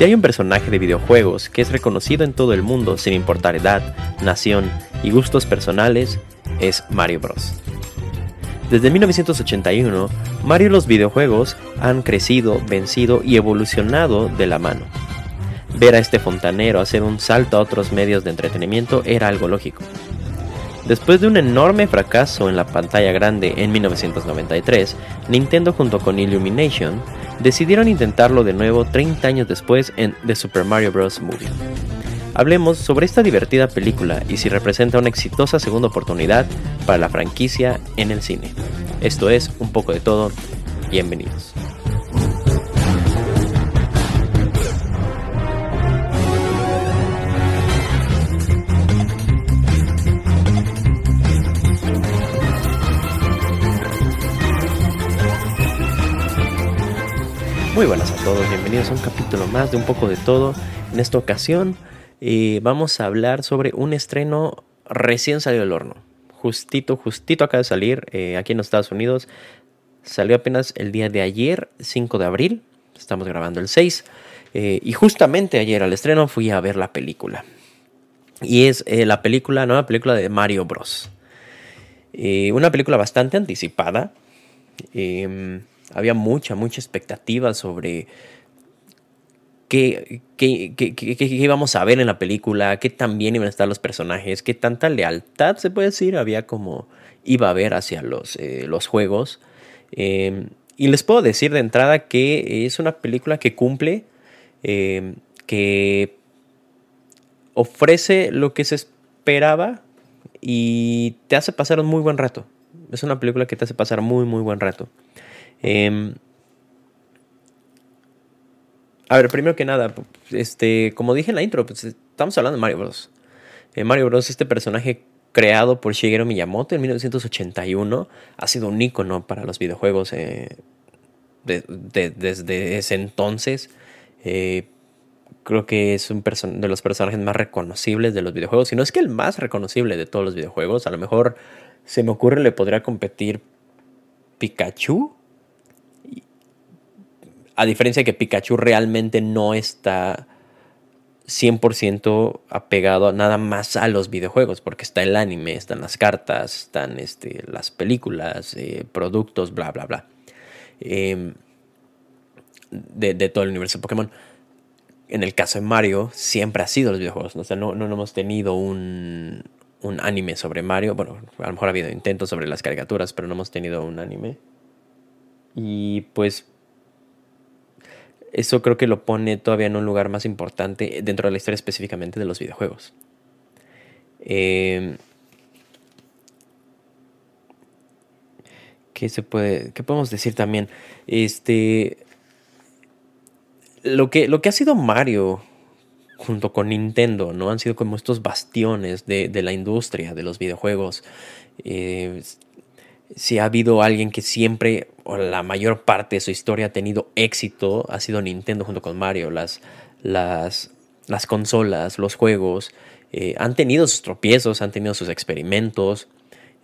Si hay un personaje de videojuegos que es reconocido en todo el mundo sin importar edad, nación y gustos personales, es Mario Bros. Desde 1981, Mario y los videojuegos han crecido, vencido y evolucionado de la mano. Ver a este fontanero hacer un salto a otros medios de entretenimiento era algo lógico. Después de un enorme fracaso en la pantalla grande en 1993, Nintendo junto con Illumination decidieron intentarlo de nuevo 30 años después en The Super Mario Bros. Movie. Hablemos sobre esta divertida película y si representa una exitosa segunda oportunidad para la franquicia en el cine. Esto es un poco de todo. Bienvenidos. Muy buenas a todos, bienvenidos a un capítulo más de un poco de todo. En esta ocasión eh, vamos a hablar sobre un estreno recién salido del horno. Justito, justito acaba de salir eh, aquí en los Estados Unidos. Salió apenas el día de ayer, 5 de abril. Estamos grabando el 6. Eh, y justamente ayer al estreno fui a ver la película. Y es la película, nueva película de Mario Bros. una película bastante anticipada. Em, había mucha, mucha expectativa sobre qué, íbamos a ver en la película, qué tan bien iban a estar los personajes, qué tanta lealtad, se puede decir, había como iba a haber hacia los, eh, los juegos. Em, y les puedo decir de entrada que es una película que cumple, em, que ofrece lo que se esperaba y te hace pasar un muy buen rato. Es una película que te hace pasar muy, muy buen rato. Em, a ver, primero que nada, este, como dije en la intro, pues, estamos hablando de Mario Bros. Eh, Mario Bros, este personaje creado por Shigeru Miyamoto en 1981, ha sido un icono para los videojuegos eh, desde ese entonces. Eh, creo que es un de los personajes más reconocibles de los videojuegos, si no es que el más reconocible de todos los videojuegos. A lo mejor se me ocurre le podría competir Pikachu a diferencia de que Pikachu realmente no está 100% apegado nada más a los videojuegos, porque está el anime, están las cartas, están este, las películas, eh, productos, bla, bla, bla. Em, de, todo el universo de Pokémon. En el caso de Mario, siempre ha sido los videojuegos. ¿no? O sea, no, no, hemos tenido un, un anime sobre Mario. Bueno, a lo mejor ha habido intentos sobre las caricaturas, pero no hemos tenido un anime. Y pues eso creo que lo pone todavía en un lugar más importante dentro de la historia específicamente de los videojuegos. Em, ¿Qué se puede. ¿Qué podemos decir también? Este. Lo que, lo que ha sido Mario junto con Nintendo, ¿no? Han sido como estos bastiones de, la industria de los videojuegos. Eh, si ha habido alguien que siempre, o la mayor parte de su historia ha tenido éxito, ha sido Nintendo junto con Mario. Las, las, las consolas, los juegos, eh, han tenido sus tropiezos, han tenido sus experimentos.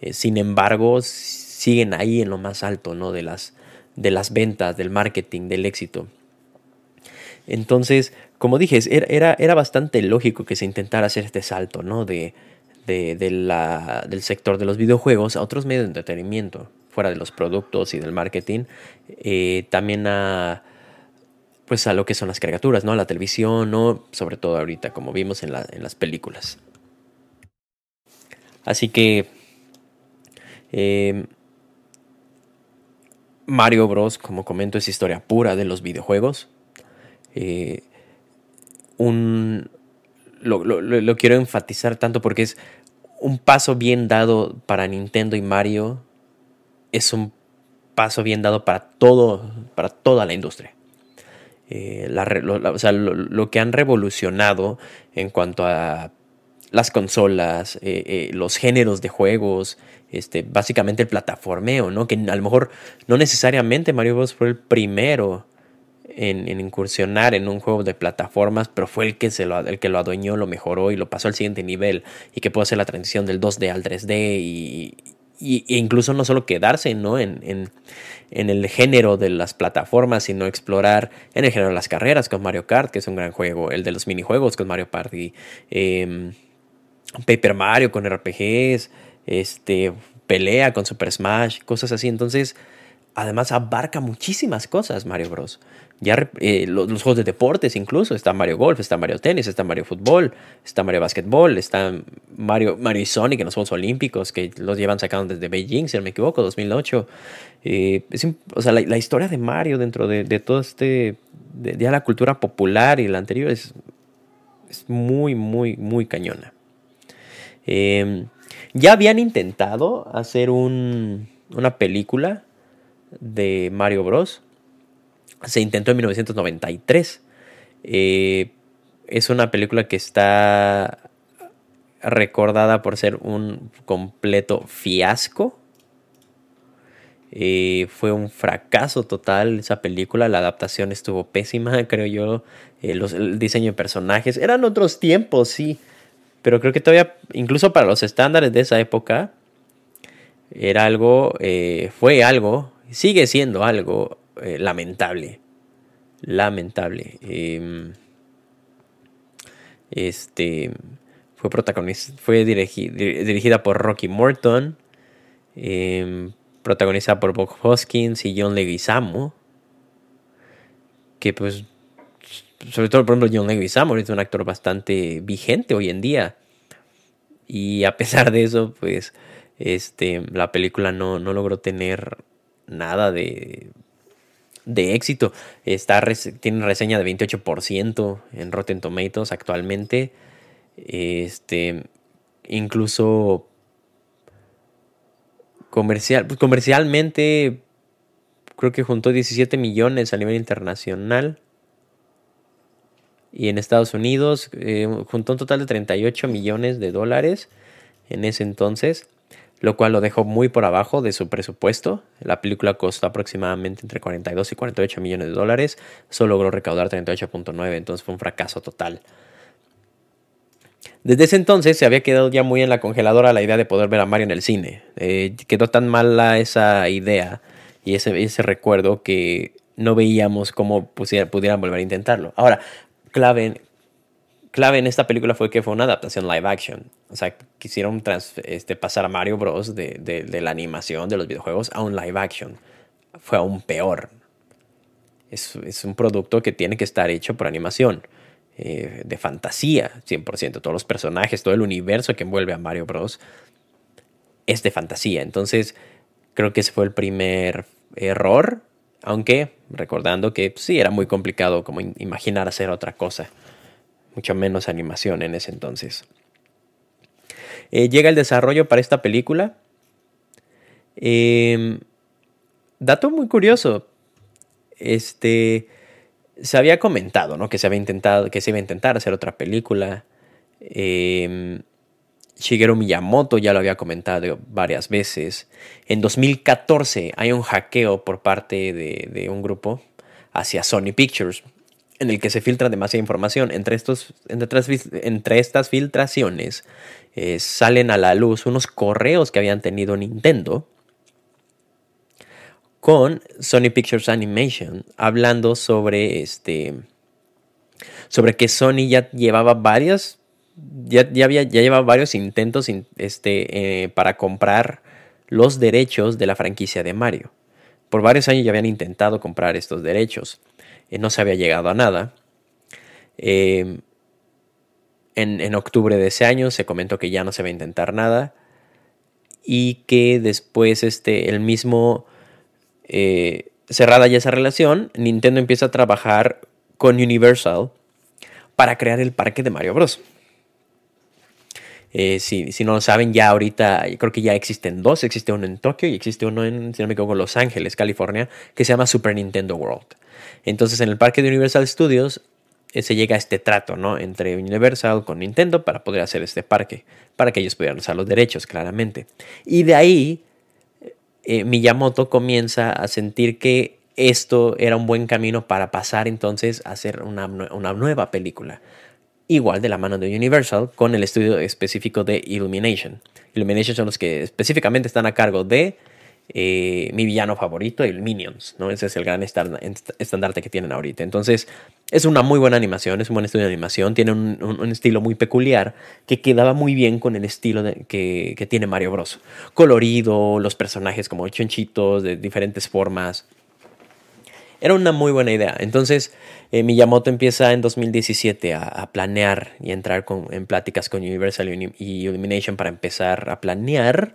Eh, sin embargo, siguen ahí en lo más alto, ¿no? De las, de las ventas, del marketing, del éxito. Entonces, como dije, era, era bastante lógico que se intentara hacer este salto, ¿no? De, del sector de los videojuegos a otros medios de entretenimiento, fuera de los productos y del marketing, eh, también a, pues a lo que son las caricaturas, ¿no? A la televisión, ¿no? Sobre todo ahorita, como vimos en las películas. Así que em, Mario Bros, como comento, es historia pura de los videojuegos. Eh, un, lo, quiero enfatizar tanto porque es un paso bien dado para Nintendo y Mario. Es un paso bien dado para todo, para toda la industria. Eh, lo, que han revolucionado en cuanto a las consolas, eh, eh, los géneros de juegos, este, básicamente el plataformeo, ¿no? Que a lo mejor no necesariamente Mario Bros fue el primero en, incursionar en un juego de plataformas, pero fue el que, se lo, el que lo adueñó, lo mejoró y lo pasó al siguiente nivel y que pudo hacer la transición del 2D al 3D y, e incluso no solo quedarse ¿no? En, en, en, el género de las plataformas, sino explorar en el género de las carreras con Mario Kart, que es un gran juego, el de los minijuegos con Mario Party, eh, Paper Mario con RPGs, este, pelea con Super Smash, cosas así. Entonces, además abarca muchísimas cosas Mario Bros. Ya eh, los, juegos de deportes incluso, está Mario Golf, está Mario Tenis, está Mario Fútbol, está Mario Basketball, está Mario, Mario y Sonic en los Juegos Olímpicos, que los llevan sacando desde Beijing, si no me equivoco, 2008. Eh, o sea, la, historia de Mario dentro de, todo este, de, ya la cultura popular y la anterior es, es muy, muy, muy cañona. Em, ya habían intentado hacer un, una película de Mario Bros. Se intentó en 1993. Eh, es una película que está recordada por ser un completo fiasco. Eh, fue un fracaso total esa película. La adaptación estuvo pésima, creo yo. Eh, el diseño de personajes. Eran otros tiempos, sí. Pero creo que todavía, incluso para los estándares de esa época, era algo, fue algo sigue siendo algo eh, lamentable. Lamentable. Em, este fue fue dirigida por Rocky Morton, em, protagonizada por Bob Hoskins y John Leguizamo, que pues sobre todo por ejemplo John Leguizamo es un actor bastante vigente hoy en día y a pesar de eso pues este la película no, no logró tener nada de, de éxito. Está, tiene reseña de 28% en Rotten Tomatoes actualmente. Este, incluso comercial, pues, comercialmente creo que juntó 17 millones a nivel internacional. Y en Estados Unidos eh, juntó un total de 38 millones de dólares en ese entonces lo cual lo dejó muy por abajo de su presupuesto. La película costó aproximadamente entre 42 y 48 millones de dólares, solo logró recaudar 38.9, entonces fue un fracaso total. Desde ese entonces se había quedado ya muy en la congeladora la idea de poder ver a Mario en el cine. Eh, quedó tan mala esa idea y ese, ese recuerdo que no veíamos cómo pudieran volver a intentarlo. Ahora, clave, clave en esta película fue que fue una adaptación live action. O sea, quisieron este, pasar a Mario Bros. De, la animación de los videojuegos a un live action. Fue aún peor. Es, un producto que tiene que estar hecho por animación. Eh, de fantasía, 100%. Todos los personajes, todo el universo que envuelve a Mario Bros. es de fantasía. Entonces, creo que ese fue el primer error. Aunque, recordando que sí, era muy complicado como imaginar hacer otra cosa mucho menos animación en ese entonces. Eh, llega el desarrollo para esta película. Em, dato muy curioso. Este. Se había comentado, ¿no? Que se había intentado. Que se iba a intentar hacer otra película. Em, Shigeru Miyamoto ya lo había comentado varias veces. En 2014 hay un hackeo por parte de un grupo hacia Sony Pictures en el que se filtra demasiada información. Entre, estos, entre, estas filtraciones eh, salen a la luz unos correos que habían tenido Nintendo con Sony Pictures Animation hablando sobre este sobre que Sony ya llevaba varios ya, ya, había, ya llevaba varios intentos este, eh, para comprar los derechos de la franquicia de Mario. Por varios años ya habían intentado comprar estos derechos. Eh, no se había llegado a nada. Em, en, octubre de ese año se comentó que ya no se va a intentar nada y que después este, el mismo, eh, cerrada ya esa relación, Nintendo empieza a trabajar con Universal para crear el parque de Mario Bros. Eh, si, no lo saben, ya ahorita creo que ya existen dos. Existe uno en Tokio y existe uno en, si no me Los Ángeles, California, que se llama Super Nintendo World. Entonces en el parque de Universal Studios eh, se llega a este trato ¿no? entre Universal con Nintendo para poder hacer este parque, para que ellos pudieran usar los derechos, claramente. Y de ahí eh, Miyamoto comienza a sentir que esto era un buen camino para pasar entonces a hacer una, una nueva película. Igual de la mano de Universal con el estudio específico de Illumination. Illumination son los que específicamente están a cargo de eh, mi villano favorito, el Minions, ¿no? Ese es el gran estandarte que tienen ahorita. Entonces, es una muy buena animación, es un buen estudio de animación, tiene un, estilo muy peculiar que quedaba muy bien con el estilo que, que, tiene Mario Bros. Colorido, los personajes como chonchitos de diferentes formas. Era una muy buena idea. Entonces, eh, Miyamoto empieza en 2017 a, planear y entrar en pláticas con Universal y Illumination para empezar a planear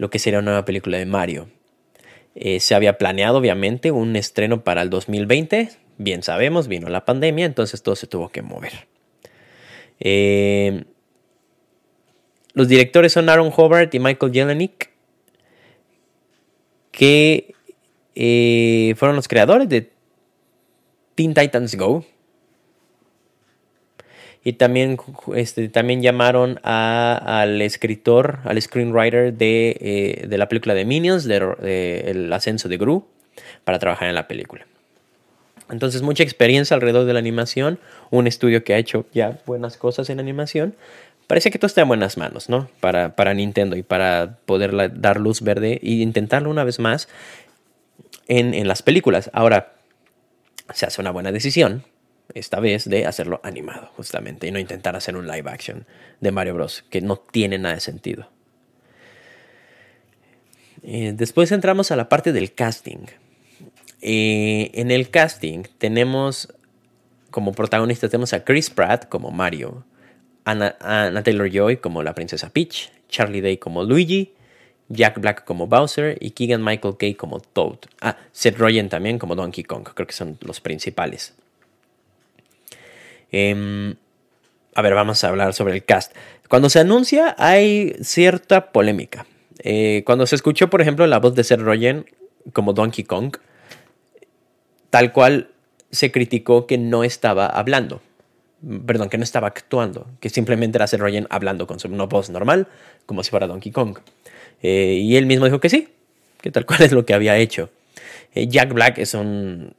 lo que sería una nueva película de Mario. Eh, se había planeado, obviamente, un estreno para el 2020. Bien sabemos, vino la pandemia, entonces todo se tuvo que mover. Eh, los directores son Aaron Hobart y Michael Jelenic, que eh, fueron los creadores de Teen Titans Go. Y también, este, también llamaron al escritor, al screenwriter de, eh, de, la película de Minions, de, El ascenso de Gru, para trabajar en la película. Entonces, mucha experiencia alrededor de la animación, un estudio que ha hecho ya buenas cosas en animación. Parece que todo está en buenas manos, ¿no? Para, para Nintendo y para poder dar luz verde e intentarlo una vez más en, las películas. Ahora, se hace una buena decisión, esta vez, de hacerlo animado, justamente, y no intentar hacer un live action de Mario Bros., que no tiene nada de sentido. Eh, después entramos a la parte del casting. Eh, en el casting tenemos como protagonistas tenemos a Chris Pratt como Mario, Anna, Anna Taylor Joy como la princesa Peach, Charlie Day como Luigi, Jack Black como Bowser y Keegan Michael Kay como Toad. Ah, Seth Rogen también como Donkey Kong, creo que son los principales. Em, a ver, vamos a hablar sobre el cast. Cuando se anuncia hay cierta polémica. Eh, cuando se escuchó, por ejemplo, la voz de Seth Rogen como Donkey Kong, tal cual se criticó que no estaba hablando. Perdón, que no estaba actuando, que simplemente era Seth Rogen hablando con su voz normal, como si fuera Donkey Kong. Eh, y él mismo dijo que sí, que tal cual es lo que había hecho. Eh, Jack Black es un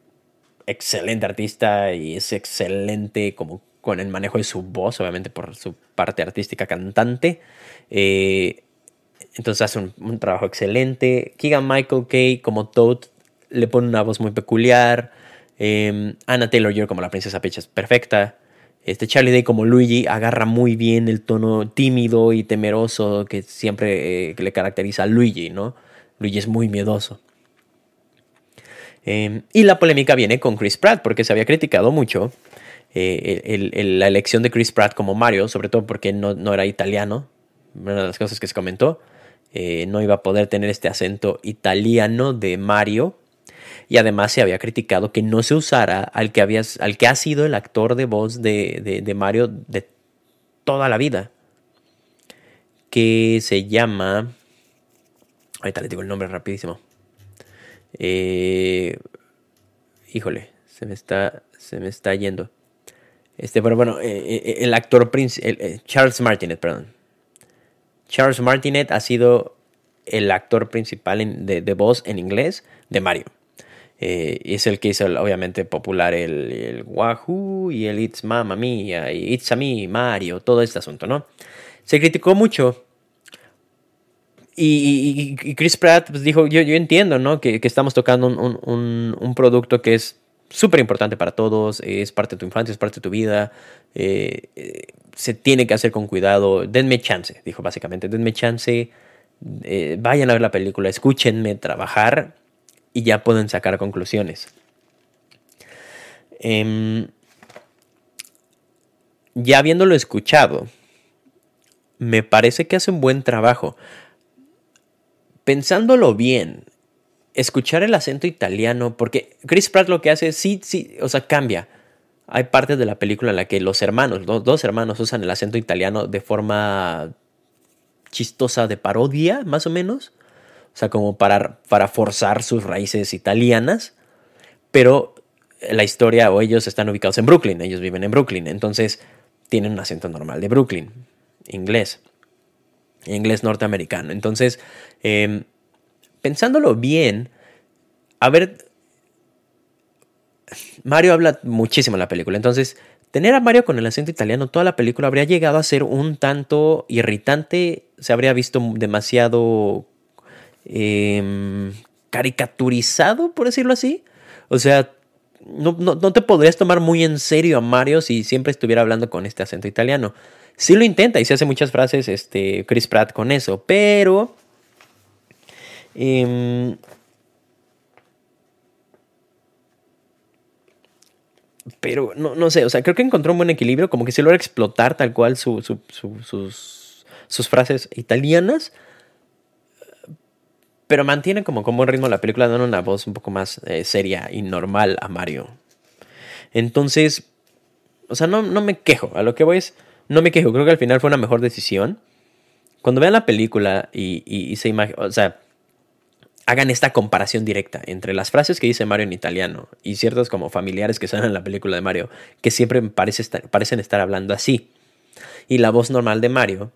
excelente artista y es excelente como con el manejo de su voz, obviamente por su parte artística cantante. Eh, entonces hace un, trabajo excelente. Keegan Michael Kay como Toad le pone una voz muy peculiar. Anna Taylor Joy como la princesa Peach es perfecta. Este Charlie Day como Luigi agarra muy bien el tono tímido y temeroso que siempre eh, le caracteriza a Luigi, ¿no? Luigi es muy miedoso. Em, y la polémica viene con Chris Pratt, porque se había criticado mucho eh, la elección de Chris Pratt como Mario, sobre todo porque no, era italiano. Una de las cosas que se comentó, eh, no iba a poder tener este acento italiano de Mario y además se había criticado que no se usara al que, había, al que ha sido el actor de voz de, Mario de toda la vida, que se llama... Ahorita le digo el nombre rapidísimo. Eh, híjole, se me está, se me está yendo. Este, pero bueno, eh, eh, el actor principal, Charles Martinet, perdón. Charles Martinet ha sido el actor principal de, voz en inglés de Mario. Es el que hizo obviamente popular el, el, Wahoo y el It's Mamma Mia y It's a Me, Mario, todo este asunto, ¿no? Se criticó mucho. Y, Chris Pratt pues, dijo, yo, entiendo, ¿no? Que, estamos tocando un, producto que es súper importante para todos, es parte de tu infancia, es parte de tu vida, eh, eh, se tiene que hacer con cuidado, denme chance, dijo básicamente, denme chance, vayan a ver la película, escúchenme trabajar y ya pueden sacar conclusiones. Em, ya habiéndolo escuchado, me parece que hace un buen trabajo. Pensándolo bien, escuchar el acento italiano, porque Chris Pratt lo que hace, sí, sí, o sea, cambia. Hay partes de la película en la que los hermanos, los dos hermanos usan el acento italiano de forma chistosa de parodia, más o menos. O sea, como para forzar sus raíces italianas, pero la historia o ellos están ubicados en Brooklyn, ellos viven en Brooklyn, entonces tienen un acento normal de Brooklyn, inglés, inglés norteamericano. Entonces, em, pensándolo bien, a ver, Mario habla muchísimo en la película, entonces tener a Mario con el acento italiano toda la película habría llegado a ser un tanto irritante, se habría visto demasiado em, caricaturizado, por decirlo así. O sea, no, no, te podrías tomar muy en serio a Mario si siempre estuviera hablando con este acento italiano. Sí lo intenta y se hace muchas frases este, Chris Pratt con eso, pero... Em, pero no, no sé, o sea, creo que encontró un buen equilibrio, como que se logra explotar tal cual sus, sus frases italianas, pero mantiene como, como un ritmo la película, dando una voz un poco más eh, seria y normal a Mario. Entonces, o sea, no, no me quejo, a lo que voy es, no me quejo, creo que al final fue una mejor decisión. Cuando vean la película y, se hagan esta comparación directa entre las frases que dice Mario en italiano y ciertos como familiares que salen en la película de Mario, que siempre parece parecen estar hablando así, y la voz normal de Mario.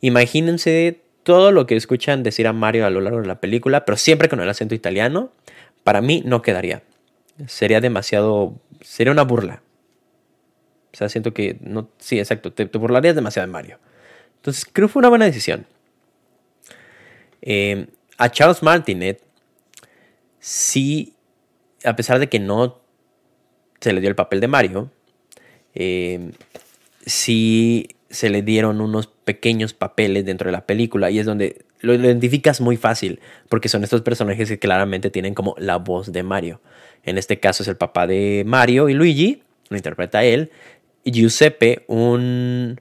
Imagínense todo lo que escuchan decir a Mario a lo largo de la película, pero siempre con el acento italiano, para mí no quedaría. Sería demasiado, sería una burla. O sea, siento que no, sí, exacto, te, burlarías demasiado de Mario. Entonces, creo que fue una buena decisión. Eh, a Charles Martinet, sí, a pesar de que no se le dio el papel de Mario, eh, sí se le dieron unos pequeños papeles dentro de la película y es donde lo identificas muy fácil porque son estos personajes que claramente tienen como la voz de Mario. En este caso es el papá de Mario y Luigi, lo interpreta él, Giuseppe, un,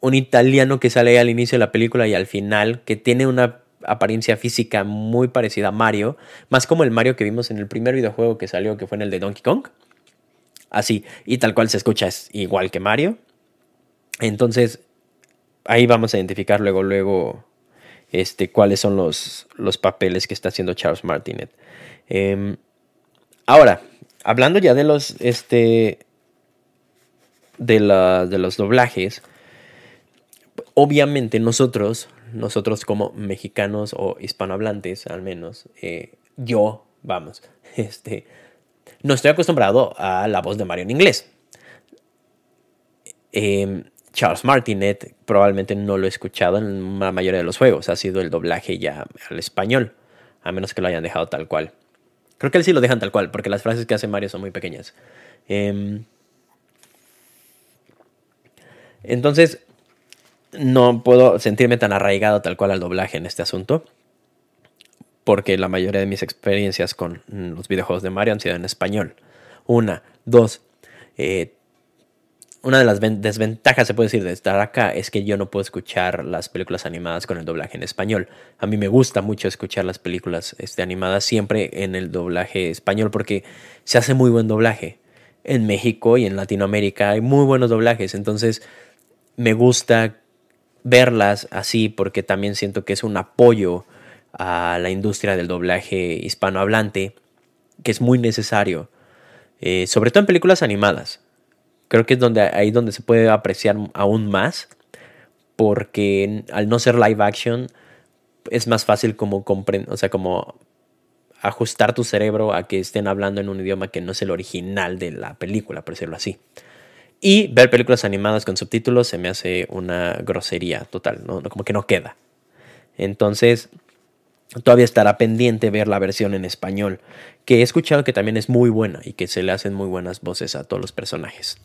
un italiano que sale al inicio de la película y al final, que tiene una apariencia física muy parecida a Mario, más como el Mario que vimos en el primer videojuego que salió, que fue en el de Donkey Kong. Así, y tal cual se escucha, es igual que Mario. Entonces, ahí vamos a identificar luego, luego, este, cuáles son los, los papeles que está haciendo Charles Martinet. Em, ahora, hablando ya de los, este, de, la, de los doblajes, obviamente nosotros nosotros como mexicanos o hispanohablantes, al menos, eh, yo, vamos, este, no estoy acostumbrado a la voz de Mario en inglés. Em, Charles Martinet probablemente no lo he escuchado en la mayoría de los juegos, ha sido el doblaje ya al español, a menos que lo hayan dejado tal cual. Creo que él sí lo dejan tal cual, porque las frases que hace Mario son muy pequeñas. Em, entonces, no puedo sentirme tan arraigado tal cual al doblaje en este asunto. Porque la mayoría de mis experiencias con los videojuegos de Mario han sido en español. Una, dos. Eh, una de las desventajas, se puede decir, de estar acá es que yo no puedo escuchar las películas animadas con el doblaje en español. A mí me gusta mucho escuchar las películas este, animadas siempre en el doblaje español porque se hace muy buen doblaje. En México y en Latinoamérica hay muy buenos doblajes. Entonces me gusta verlas así porque también siento que es un apoyo a la industria del doblaje hispanohablante que es muy necesario, eh, sobre todo en películas animadas. Creo que es donde, ahí donde se puede apreciar aún más porque al no ser live action es más fácil como comprender, o sea, como ajustar tu cerebro a que estén hablando en un idioma que no es el original de la película, por decirlo así. Y ver películas animadas con subtítulos se me hace una grosería total, ¿no? como que no queda. Entonces, todavía estará pendiente ver la versión en español, que he escuchado que también es muy buena y que se le hacen muy buenas voces a todos los personajes.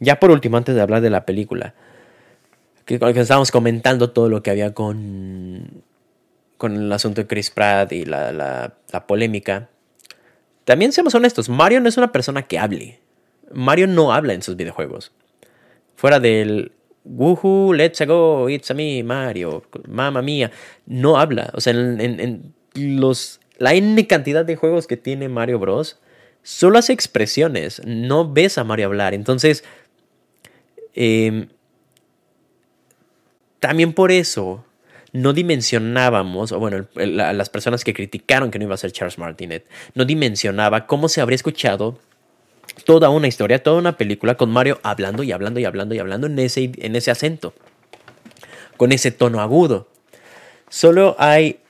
Ya por último, antes de hablar de la película, que, que estábamos comentando todo lo que había con, con el asunto de Chris Pratt y la, la, la polémica, también seamos honestos, Mario no es una persona que hable. Mario no habla en sus videojuegos. Fuera del Woohoo, let's go, it's a me, Mario, mamma mía, no habla. O sea, en, los, la N cantidad de juegos que tiene Mario Bros. Solo hace expresiones, no ves a Mario hablar. Entonces, em, también por eso no dimensionábamos, o bueno, las personas que criticaron que no iba a ser Charles Martinet, no dimensionaba cómo se habría escuchado toda una historia, toda una película con Mario hablando y hablando y hablando y hablando en ese, en ese acento, con ese tono agudo. Solo hay,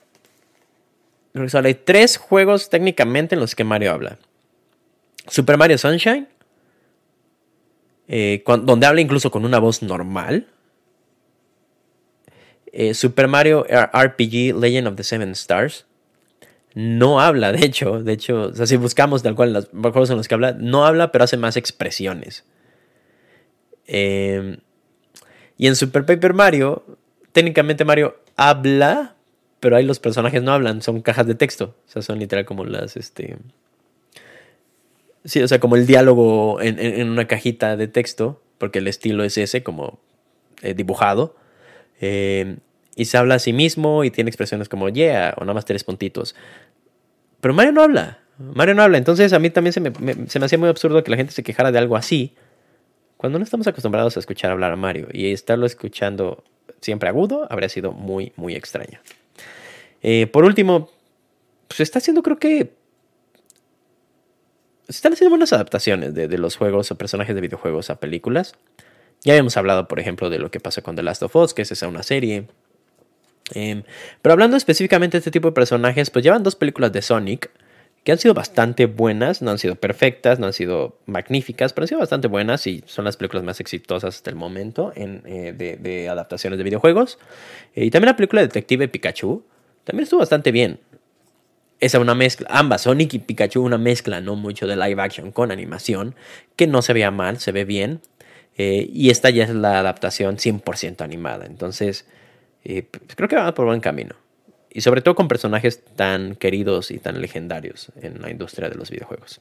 solo hay tres juegos técnicamente en los que Mario habla. Super Mario Sunshine, eh, donde habla incluso con una voz normal. Eh, Super Mario RPG Legend of the Seven Stars no habla, de hecho, de hecho, si buscamos tal cual los juegos en los que habla, no habla, pero hace más expresiones. Em, y en Super Paper Mario, técnicamente Mario habla, pero ahí los personajes no hablan, son cajas de texto. O sea, son literal como las, este... Sí, o sea, como el diálogo en, una cajita de texto, porque el estilo es ese, como eh, dibujado. Em, y se habla a sí mismo y tiene expresiones como yeah o nada más tres puntitos. Pero Mario no habla. Mario no habla. Entonces a mí también se me, se me hacía muy absurdo que la gente se quejara de algo así. Cuando no estamos acostumbrados a escuchar hablar a Mario y estarlo escuchando siempre agudo, habría sido muy, muy extraño. Eh, por último, pues está haciendo, creo que. Se están haciendo buenas adaptaciones de, de, los juegos o personajes de videojuegos a películas. Ya habíamos hablado, por ejemplo, de lo que pasa con The Last of Us, que es esa una serie. Em, pero hablando específicamente de este tipo de personajes, pues llevan dos películas de Sonic que han sido bastante buenas, no han sido perfectas, no han sido magníficas, pero han sido bastante buenas y son las películas más exitosas hasta el momento en, eh, de, adaptaciones de videojuegos. Eh, y también la película Detective Pikachu también estuvo bastante bien. Esa una mezcla, ambas, Sonic y Pikachu, una mezcla, no mucho de live action con animación, que no se vea mal, se ve bien. Eh, y esta ya es la adaptación 100% animada. Entonces, pues, creo que va por buen camino. Y sobre todo con personajes tan queridos y tan legendarios en la industria de los videojuegos.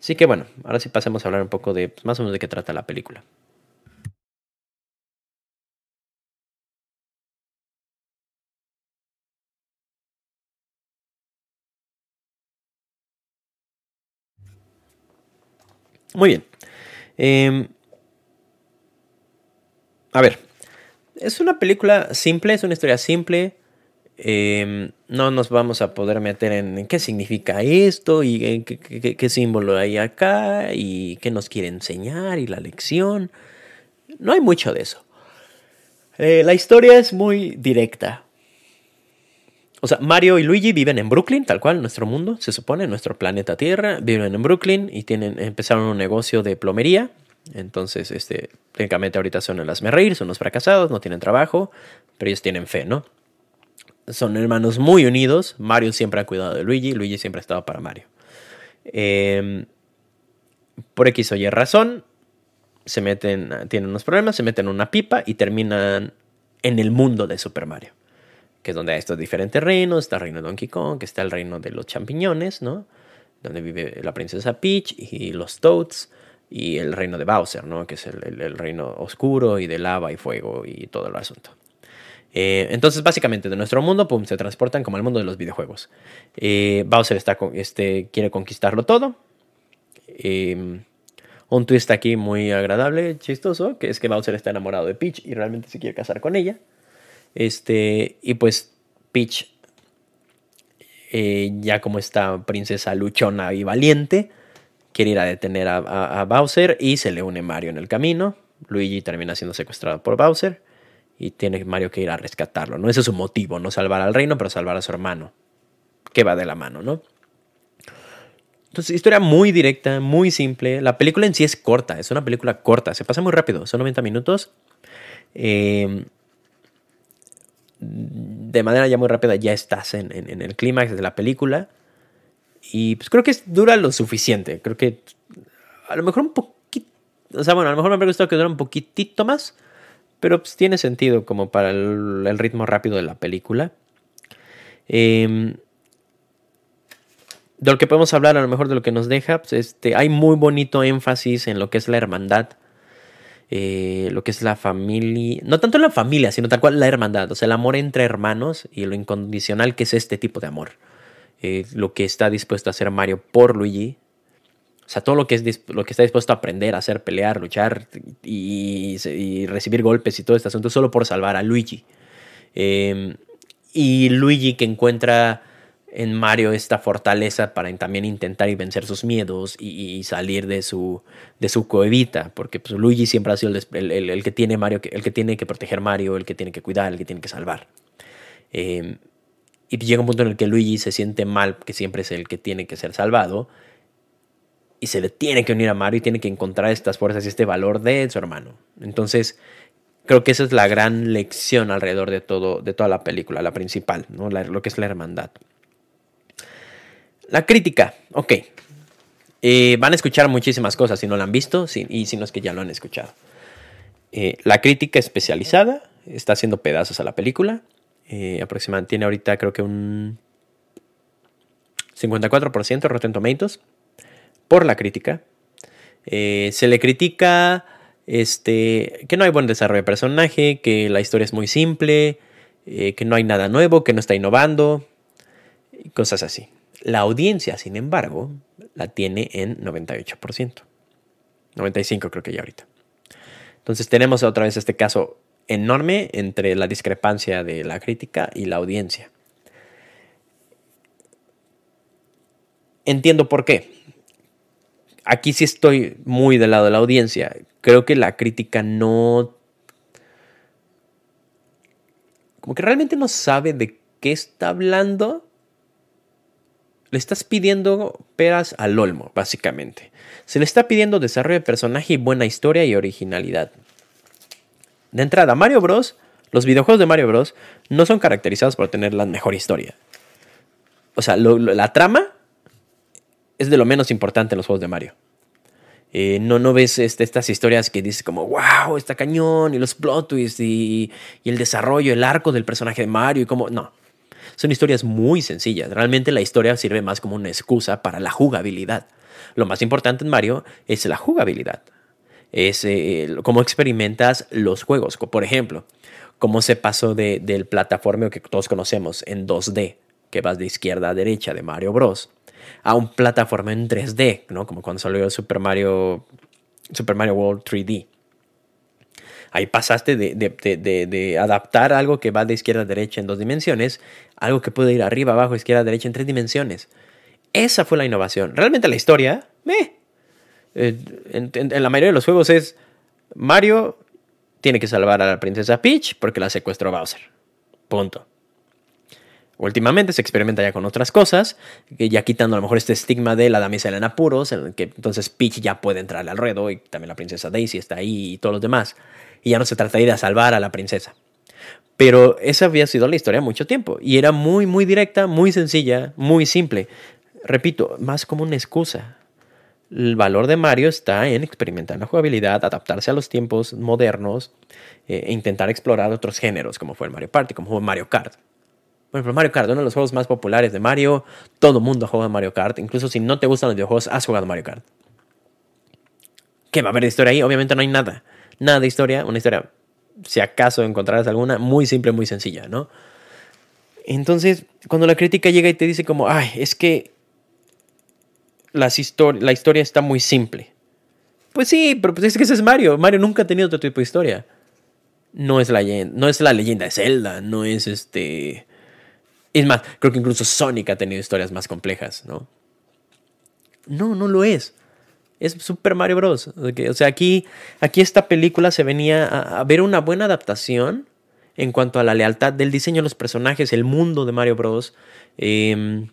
Así que bueno, ahora sí pasemos a hablar un poco de pues, más o menos de qué trata la película. Muy bien. Em, a ver, es una película simple, es una historia simple. Em, no nos vamos a poder meter en, qué significa esto y qué, símbolo hay acá y qué nos quiere enseñar y la lección. No hay mucho de eso. Eh, la historia es muy directa. O sea, Mario y Luigi viven en Brooklyn, tal cual, nuestro mundo, se supone, nuestro planeta Tierra. Viven en Brooklyn y tienen, empezaron un negocio de plomería entonces, este, técnicamente ahorita son el reír, son los fracasados, no tienen trabajo, pero ellos tienen fe, ¿no? Son hermanos muy unidos. Mario siempre ha cuidado de Luigi, Luigi siempre ha estado para Mario. Em, por X o Y razón, se meten, tienen unos problemas, se meten en una pipa y terminan en el mundo de Super Mario. Que es donde hay estos diferentes reinos. Está el reino de Donkey Kong, que está el reino de los champiñones, ¿no? Donde vive la princesa Peach y los Toads y el reino de Bowser, ¿no? que es el, reino oscuro y de lava y fuego y todo el asunto. Eh, entonces, básicamente, de nuestro mundo, se transportan como al mundo de los videojuegos. Eh, Bowser está este, quiere conquistarlo todo. Em, un twist aquí muy agradable, chistoso, que es que Bowser está enamorado de Peach y realmente se quiere casar con ella. Este, y pues Peach, eh, ya como esta princesa luchona y valiente, quiere ir a detener a, Bowser y se le une Mario en el camino. Luigi termina siendo secuestrado por Bowser y tiene Mario que ir a rescatarlo. ¿no? Ese es su motivo, no salvar al reino, pero salvar a su hermano, que va de la mano, ¿no? Entonces, historia muy directa, muy simple. La película en sí es corta, es una película corta, se pasa muy rápido, son 90 minutos. Em, de manera ya muy rápida ya estás en, en el clímax de la película. Y pues creo que dura lo suficiente. Creo que a lo mejor un poquito. O sea, bueno, a lo mejor me habría gustado que dura un poquitito más. Pero pues tiene sentido como para el, ritmo rápido de la película. Em, de lo que podemos hablar, a lo mejor de lo que nos deja, pues este, hay muy bonito énfasis en lo que es la hermandad. Eh, lo que es la familia, no tanto la familia, sino tal cual la hermandad, o sea, el amor entre hermanos y lo incondicional que es este tipo de amor. Eh, lo que está dispuesto a hacer Mario por Luigi. O sea, todo lo que, es, lo que está dispuesto a aprender, a hacer, pelear, luchar y, recibir golpes y todo este asunto solo por salvar a Luigi. Em, y Luigi que encuentra en Mario esta fortaleza para también intentar y vencer sus miedos y, salir de su, de su coevita, porque pues, Luigi siempre ha sido el, que tiene Mario, el que tiene que proteger Mario, el que tiene que cuidar, el que tiene que salvar. Eh, y llega un punto en el que Luigi se siente mal, que siempre es el que tiene que ser salvado. y se le tiene que unir a Mario y tiene que encontrar estas fuerzas y este valor de su hermano. Entonces, creo que esa es la gran lección alrededor de todo, de toda la película, la principal, ¿no? lo que es la hermandad. La crítica, ok. Eh, van a escuchar muchísimas cosas si no la han visto y si no es que ya lo han escuchado. Eh, la crítica especializada está haciendo pedazos a la película. Eh, aproximadamente tiene ahorita creo que un 54% Rotten Tomatoes por la crítica. Eh, se le critica este, que no hay buen desarrollo de personaje, que la historia es muy simple, eh, que no hay nada nuevo, que no está innovando, cosas así. La audiencia, sin embargo, la tiene en 98%. 95 creo que ya ahorita. Entonces tenemos otra vez este caso enorme entre la discrepancia de la crítica y la audiencia. Entiendo por qué. Aquí sí estoy muy del lado de la audiencia. Creo que la crítica no... Como que realmente no sabe de qué está hablando. Le estás pidiendo peras al olmo, básicamente. Se le está pidiendo desarrollo de personaje y buena historia y originalidad. De entrada, Mario Bros. Los videojuegos de Mario Bros. no son caracterizados por tener la mejor historia. O sea, la trama es de lo menos importante en los juegos de Mario. Eh, no, no ves este, estas historias que dices como, wow, está cañón, y los plot twists, y, y, el desarrollo, el arco del personaje de Mario, y como, no. Son historias muy sencillas. Realmente la historia sirve más como una excusa para la jugabilidad. Lo más importante en Mario es la jugabilidad. Es eh, cómo experimentas los juegos. Por ejemplo, cómo se pasó de, del plataformeo que todos conocemos en 2D, que vas de izquierda a derecha de Mario Bros a un plataforma en 3D, ¿no? Como cuando salió Super Mario, Super Mario World 3D. Ahí pasaste de, adaptar algo que va de izquierda a derecha en dos dimensiones, algo que puede ir arriba, abajo, izquierda, derecha en tres dimensiones. Esa fue la innovación. Realmente la historia, eh, en, la mayoría de los juegos es Mario tiene que salvar a la princesa Peach porque la secuestró Bowser. Punto. Últimamente se experimenta ya con otras cosas, ya quitando a lo mejor este estigma de la damisela en apuros, en que entonces Peach ya puede entrar al ruedo y también la princesa Daisy está ahí y todos los demás. Y ya no se trata de salvar a la princesa. Pero esa había sido la historia mucho tiempo y era muy, muy directa, muy sencilla, muy simple. Repito, más como una excusa. El valor de Mario está en experimentar la jugabilidad, adaptarse a los tiempos modernos eh, e intentar explorar otros géneros, como fue el Mario Party, como fue Mario Kart. Por ejemplo, Mario Kart, uno de los juegos más populares de Mario. Todo mundo juega Mario Kart. Incluso si no te gustan los videojuegos, has jugado Mario Kart. ¿Qué va a haber de historia ahí? Obviamente no hay nada. Nada de historia. Una historia, si acaso encontrarás alguna, muy simple, muy sencilla, ¿no? Entonces, cuando la crítica llega y te dice como, ay, es que la historia está muy simple. Pues sí, pero pues es que ese es Mario. Mario nunca ha tenido otro tipo de historia. No es la, no es la leyenda de Zelda, no es este es más, creo que incluso Sonic ha tenido historias más complejas, ¿no? No, no lo es. Es Super Mario Bros. O sea, aquí, aquí esta película se venía a, ver una buena adaptación en cuanto a la lealtad del diseño de los personajes, el mundo de Mario Bros. Em,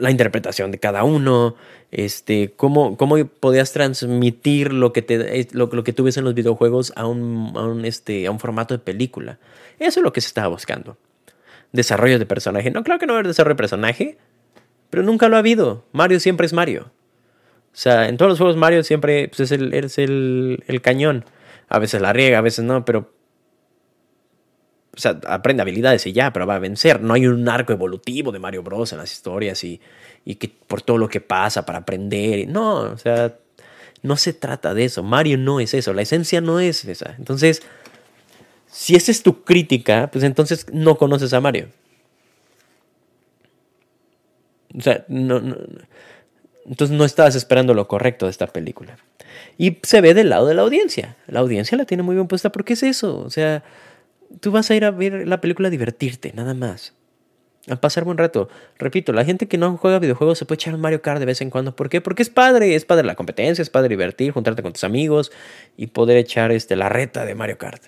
la interpretación de cada uno, este, cómo, cómo podías transmitir lo que, te, lo, que tú ves en los videojuegos a un, a un, este, a un formato de película. Eso es lo que se estaba buscando desarrollo de personaje. No, claro que no va a haber desarrollo de personaje, pero nunca lo ha habido. Mario siempre es Mario. O sea, en todos los juegos Mario siempre pues, es, el, es el, el, cañón. A veces la riega, a veces no, pero... O sea, aprende habilidades y ya, pero va a vencer. No hay un arco evolutivo de Mario Bros. en las historias y, y que por todo lo que pasa para aprender. No, o sea, no se trata de eso. Mario no es eso. La esencia no es esa. Entonces, si esa es tu crítica, pues entonces no conoces a Mario. O sea, no, entonces no estabas esperando lo correcto de esta película. Y se ve del lado de la audiencia. La audiencia la tiene muy bien puesta porque es eso. O sea, tú vas a ir a ver la película a divertirte, nada más. A pasar buen rato. Repito, la gente que no juega videojuegos se puede echar un Mario Kart de vez en cuando. ¿Por qué? Porque es padre. Es padre la competencia, es padre divertir, juntarte con tus amigos y poder echar este, la reta de Mario Kart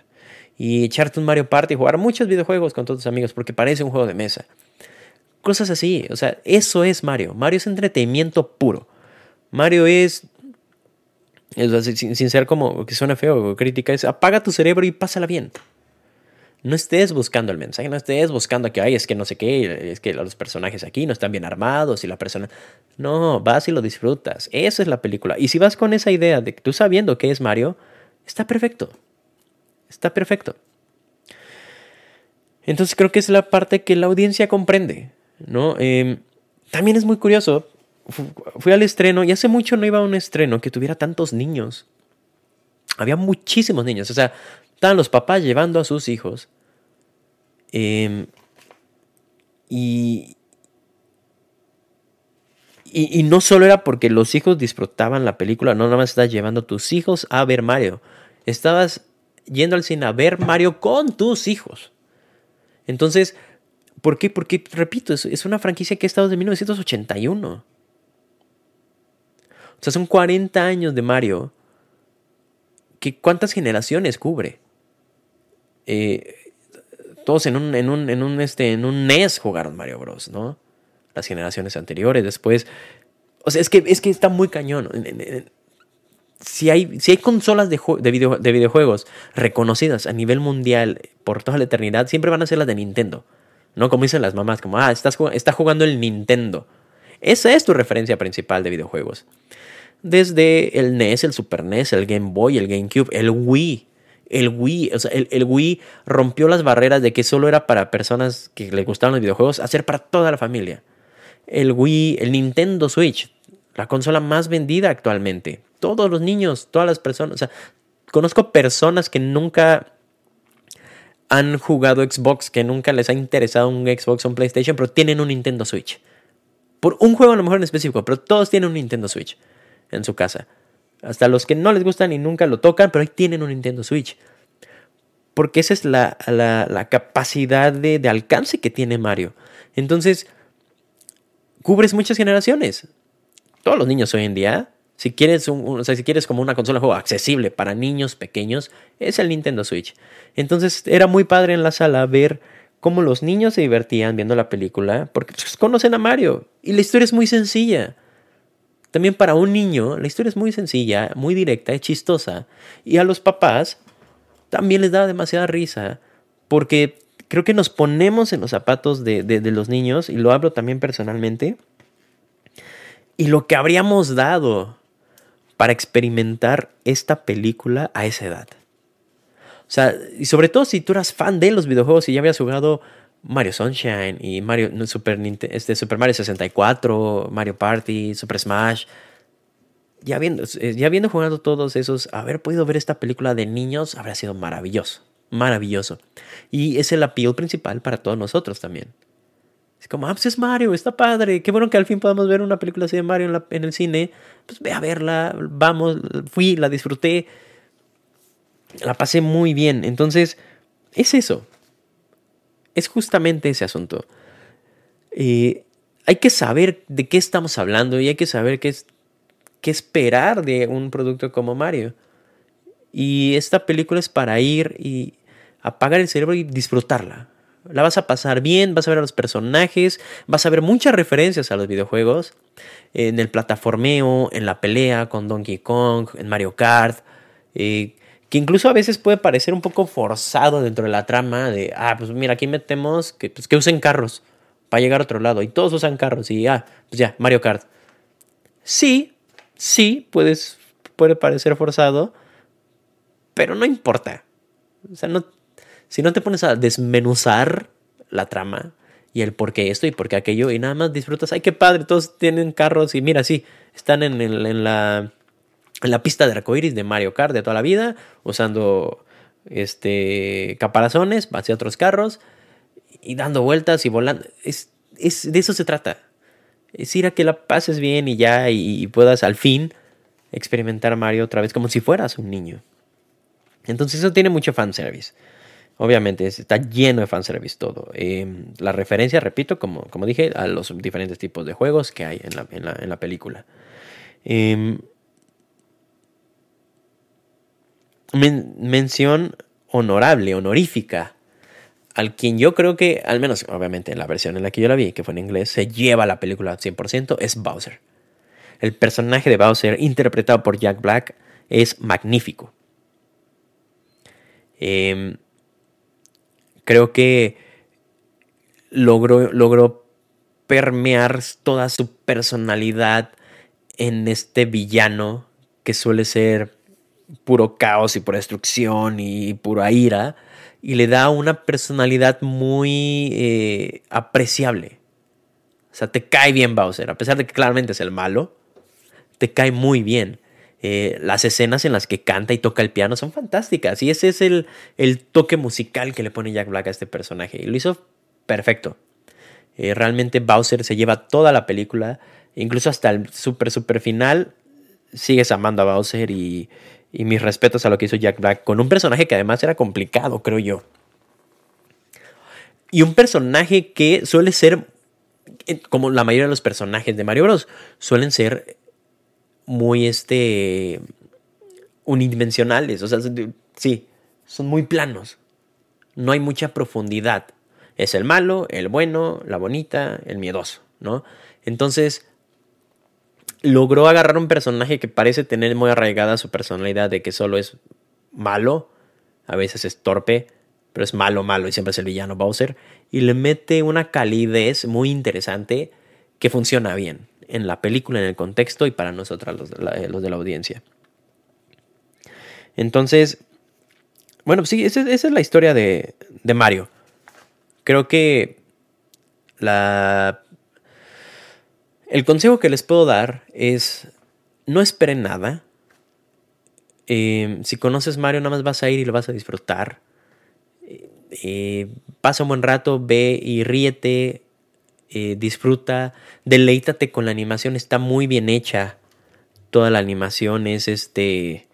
y echarte un Mario Party y jugar muchos videojuegos con todos tus amigos porque parece un juego de mesa. Cosas así, o sea, eso es Mario. Mario es entretenimiento puro. Mario es, sin, ser como que suena feo o crítica, es apaga tu cerebro y pásala bien. No estés buscando el mensaje, no estés buscando que, ay, es que no sé qué, es que los personajes aquí no están bien armados y la persona... No, vas y lo disfrutas. Esa es la película. Y si vas con esa idea de tú sabiendo que es Mario, está perfecto. Está perfecto. Entonces creo que es la parte que la audiencia comprende, ¿no? Em, también es muy curioso. Fui al estreno y hace mucho no iba a un estreno que tuviera tantos niños. Había muchísimos niños. O sea, estaban los papás llevando a sus hijos. Em, y, y, no solo era porque los hijos disfrutaban la película, no nada más estás llevando a tus hijos a ver Mario. Estabas yendo al cine a ver Mario con tus hijos. Entonces, ¿por qué? Porque, repito, es, una franquicia que ha estado desde 1981. O sea, son 40 años de Mario. Que ¿Cuántas generaciones cubre? Eh, todos en un, en un, en un, este, en un NES jugaron Mario Bros, ¿no? las generaciones anteriores. Después, o sea, es que, es que está muy cañón. Si hay, si hay consolas de, de, de videojuegos reconocidas a nivel mundial por toda la eternidad, siempre van a ser las de Nintendo. ¿No? Como dicen las mamás, como, ah, estás, está jugando el Nintendo. Esa es tu referencia principal de videojuegos. Desde el NES, el Super NES, el Game Boy, el GameCube, el Wii. El Wii, o sea, el, el, Wii rompió las barreras de que solo era para personas que les gustaban los videojuegos, a ser para toda la familia el Wii, el Nintendo Switch, la consola más vendida actualmente. Todos los niños, todas las personas, o sea, conozco personas que nunca han jugado Xbox, que nunca les ha interesado un Xbox o un PlayStation, pero tienen un Nintendo Switch. Por un juego a lo mejor en específico, pero todos tienen un Nintendo Switch en su casa. Hasta los que no les gustan y nunca lo tocan, pero ahí tienen un Nintendo Switch. Porque esa es la, capacidad de, de alcance que tiene Mario. Entonces, cubres muchas generaciones. Todos los niños hoy en día, si quieres, un, si quieres como una consola de juego accesible para niños pequeños, es el Nintendo Switch. Entonces era muy padre en la sala ver cómo los niños se divertían viendo la película, porque pues, conocen a Mario y la historia es muy sencilla. También para un niño, la historia es muy sencilla, muy directa, es chistosa. Y a los papás también les da demasiada risa, porque creo que nos ponemos en los zapatos de, los niños, y lo hablo también personalmente, y lo que habríamos dado para experimentar esta película a esa edad. O sea, y sobre todo si tú eras fan de los videojuegos y ya habías jugado Mario Sunshine y Mario Super, este, Super Mario 64, Mario Party, Super Smash. Ya habiendo, ya habiendo jugado todos esos, haber podido ver esta película de niños habría sido maravilloso maravilloso. Y es el appeal principal para todos nosotros también. Es como, ah, pues es Mario, está padre. Qué bueno que al fin podamos ver una película así de Mario en, el cine. Pues ve a verla, vamos, fui, la disfruté. La pasé muy bien. Entonces, es eso. Es justamente ese asunto. Eh, hay que saber de qué estamos hablando y hay que saber qué, es, qué esperar de un producto como Mario. Y esta película es para ir y apagar el cerebro y disfrutarla. La vas a pasar bien, vas a ver a los personajes, vas a ver muchas referencias a los videojuegos, en el plataformeo, en la pelea con Donkey Kong, en Mario Kart, eh, que incluso a veces puede parecer un poco forzado dentro de la trama de, ah, pues mira, aquí metemos que, pues, que usen carros para llegar a otro lado y todos usan carros y, ah, pues ya, Mario Kart. Sí, sí, puedes, puede parecer forzado, pero no importa. O sea, no, si no te pones a desmenuzar la trama y el por qué esto y por qué aquello y nada más disfrutas, ay, qué padre, todos tienen carros y mira, sí, están en, en, la, en la pista de arcoiris de Mario Kart de toda la vida, usando este, caparazones hacia otros carros y dando vueltas y volando. Es, es, de eso se trata. Es ir a que la pases bien y ya y, puedas al fin experimentar Mario otra vez como si fueras un niño. Entonces eso tiene mucho fanservice. Obviamente está lleno de fanservice todo. Em, la referencia, repito, como, como dije, a los diferentes tipos de juegos que hay en la, en la, película. Mención honorable, honorífica, al quien yo creo que, al menos obviamente en la versión en la que yo la vi, que fue en inglés, se lleva la película al 100%, es Bowser. el personaje de Bowser, interpretado por Jack Black, es magnífico. Em, creo que logró, logró permear toda su personalidad en este villano que suele ser puro caos y pura destrucción y pura ira, y le da una personalidad muy eh, apreciable. O sea, te cae bien Bowser, a pesar de que claramente es el malo, te cae muy bien. Eh, las escenas en las que canta y toca el piano son fantásticas y ese es el, el, toque musical que le pone Jack Black a este personaje y lo hizo perfecto. Eh, realmente Bowser se lleva toda la película, incluso hasta el super super final, sigues amando a Bowser y, y mis respetos a lo que hizo Jack Black con un personaje que además era complicado, creo yo. Y un personaje que suele ser, eh, como la mayoría de los personajes de Mario Bros, suelen ser muy este unidimensionales, o sea, sí, son muy planos. No hay mucha profundidad. Es el malo, el bueno, la bonita, el miedoso, ¿no? Entonces, logró agarrar un personaje que parece tener muy arraigada su personalidad de que solo es malo, a veces es torpe, pero es malo, malo y siempre es el villano Bowser, y le mete una calidez muy interesante que funciona bien en la película, en el contexto y para nosotros los de la, eh, los de la audiencia. Entonces, bueno, sí, esa, es la historia de Mario. Creo que la el consejo que les puedo dar es no esperen nada. Eh, si conoces Mario, nada más vas a ir y lo vas a disfrutar. Eh, pasa un buen rato, ve y ríete, eh, disfruta, deleítate con la animación, está muy bien hecha. Toda la animación es este.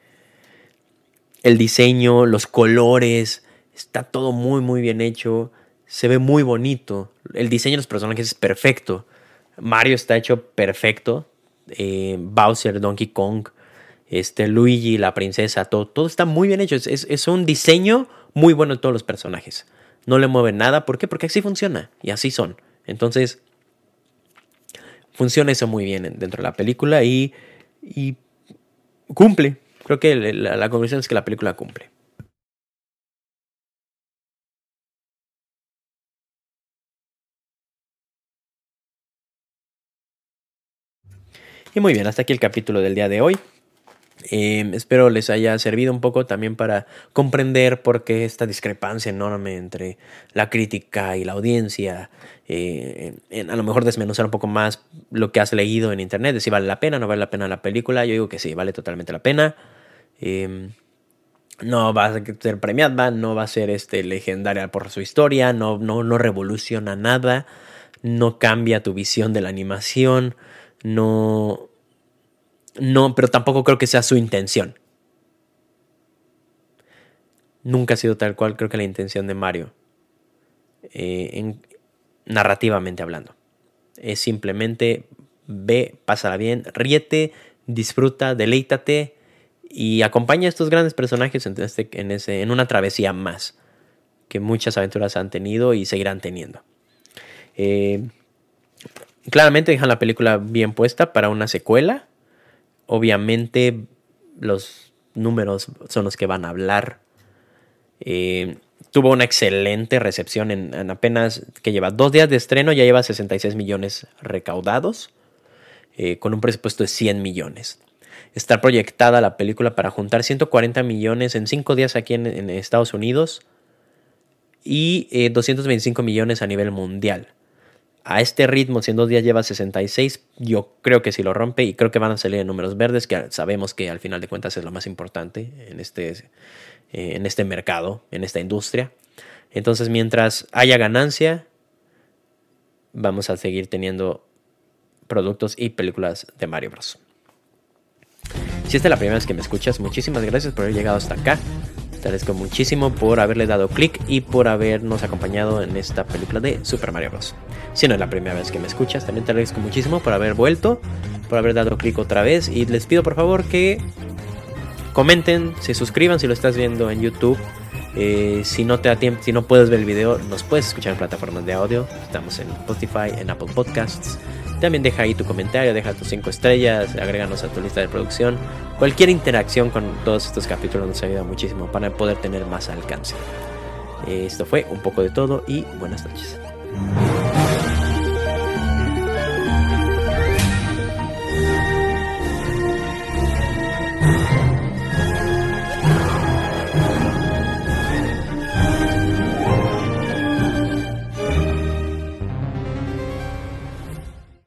El diseño, los colores, está todo muy, muy bien hecho. Se ve muy bonito. El diseño de los personajes es perfecto. Mario está hecho perfecto. Eh, Bowser, Donkey Kong, este, Luigi, la princesa, todo, todo está muy bien hecho. Es, un diseño muy bueno de todos los personajes. No le mueven nada. ¿Por qué? Porque así funciona. Y así son. Entonces, funciona eso muy bien dentro de la película y, y cumple. Creo que la, la conclusión es que la película cumple. Y muy bien, hasta aquí el capítulo del día de hoy. Eh, espero les haya servido un poco también para comprender por qué esta discrepancia enorme entre la crítica y la audiencia. Eh, a lo mejor desmenuzar un poco más lo que has leído en internet, de si vale la pena no vale la pena la película. Yo digo que sí, vale totalmente la pena. Eh, no va a ser premiada, no va a ser este, legendaria por su historia, no, no, no revoluciona nada, no cambia tu visión de la animación no, no, pero tampoco creo que sea su intención. Nunca ha sido tal cual, creo que la intención de Mario, eh, narrativamente hablando. Es simplemente ve, pásala bien, ríete, disfruta, deleítate y acompaña a estos grandes personajes en, este, en, una travesía más que muchas aventuras han tenido y seguirán teniendo. Eh, Claramente dejan la película bien puesta para una secuela. Obviamente los números son los que van a hablar. Eh, tuvo una excelente recepción en, apenas que lleva dos días de estreno, ya lleva 66 millones recaudados, eh, con un presupuesto de 100 millones. Está proyectada la película para juntar 140 millones en cinco días aquí en, Estados Unidos y 225 eh, millones a nivel mundial a este ritmo, si en dos días lleva 66, yo creo que si lo rompe y creo que van a salir en números verdes, que sabemos que al final de cuentas es lo más importante en este, eh, en este mercado, en esta industria. Entonces, mientras haya ganancia, vamos a seguir teniendo productos y películas de Mario Bros. Si esta es la primera vez que me escuchas, muchísimas gracias por haber llegado hasta acá. Agradezco muchísimo por haberle dado clic y por habernos acompañado en esta película de Super Mario Bros. Si no es la primera vez que me escuchas, también te agradezco muchísimo por haber vuelto, por haber dado clic otra vez y les pido por favor que comenten, se suscriban si lo estás viendo en YouTube. Eh, si no te da tiempo, si no puedes ver el video, nos puedes escuchar en plataformas de audio. Estamos en Spotify, en Apple Podcasts, También deja ahí tu comentario, deja tus 5 estrellas, agréganos a tu lista de producción. Cualquier interacción con todos estos capítulos nos ayuda muchísimo para poder tener más alcance. Esto fue un poco de todo y buenas noches.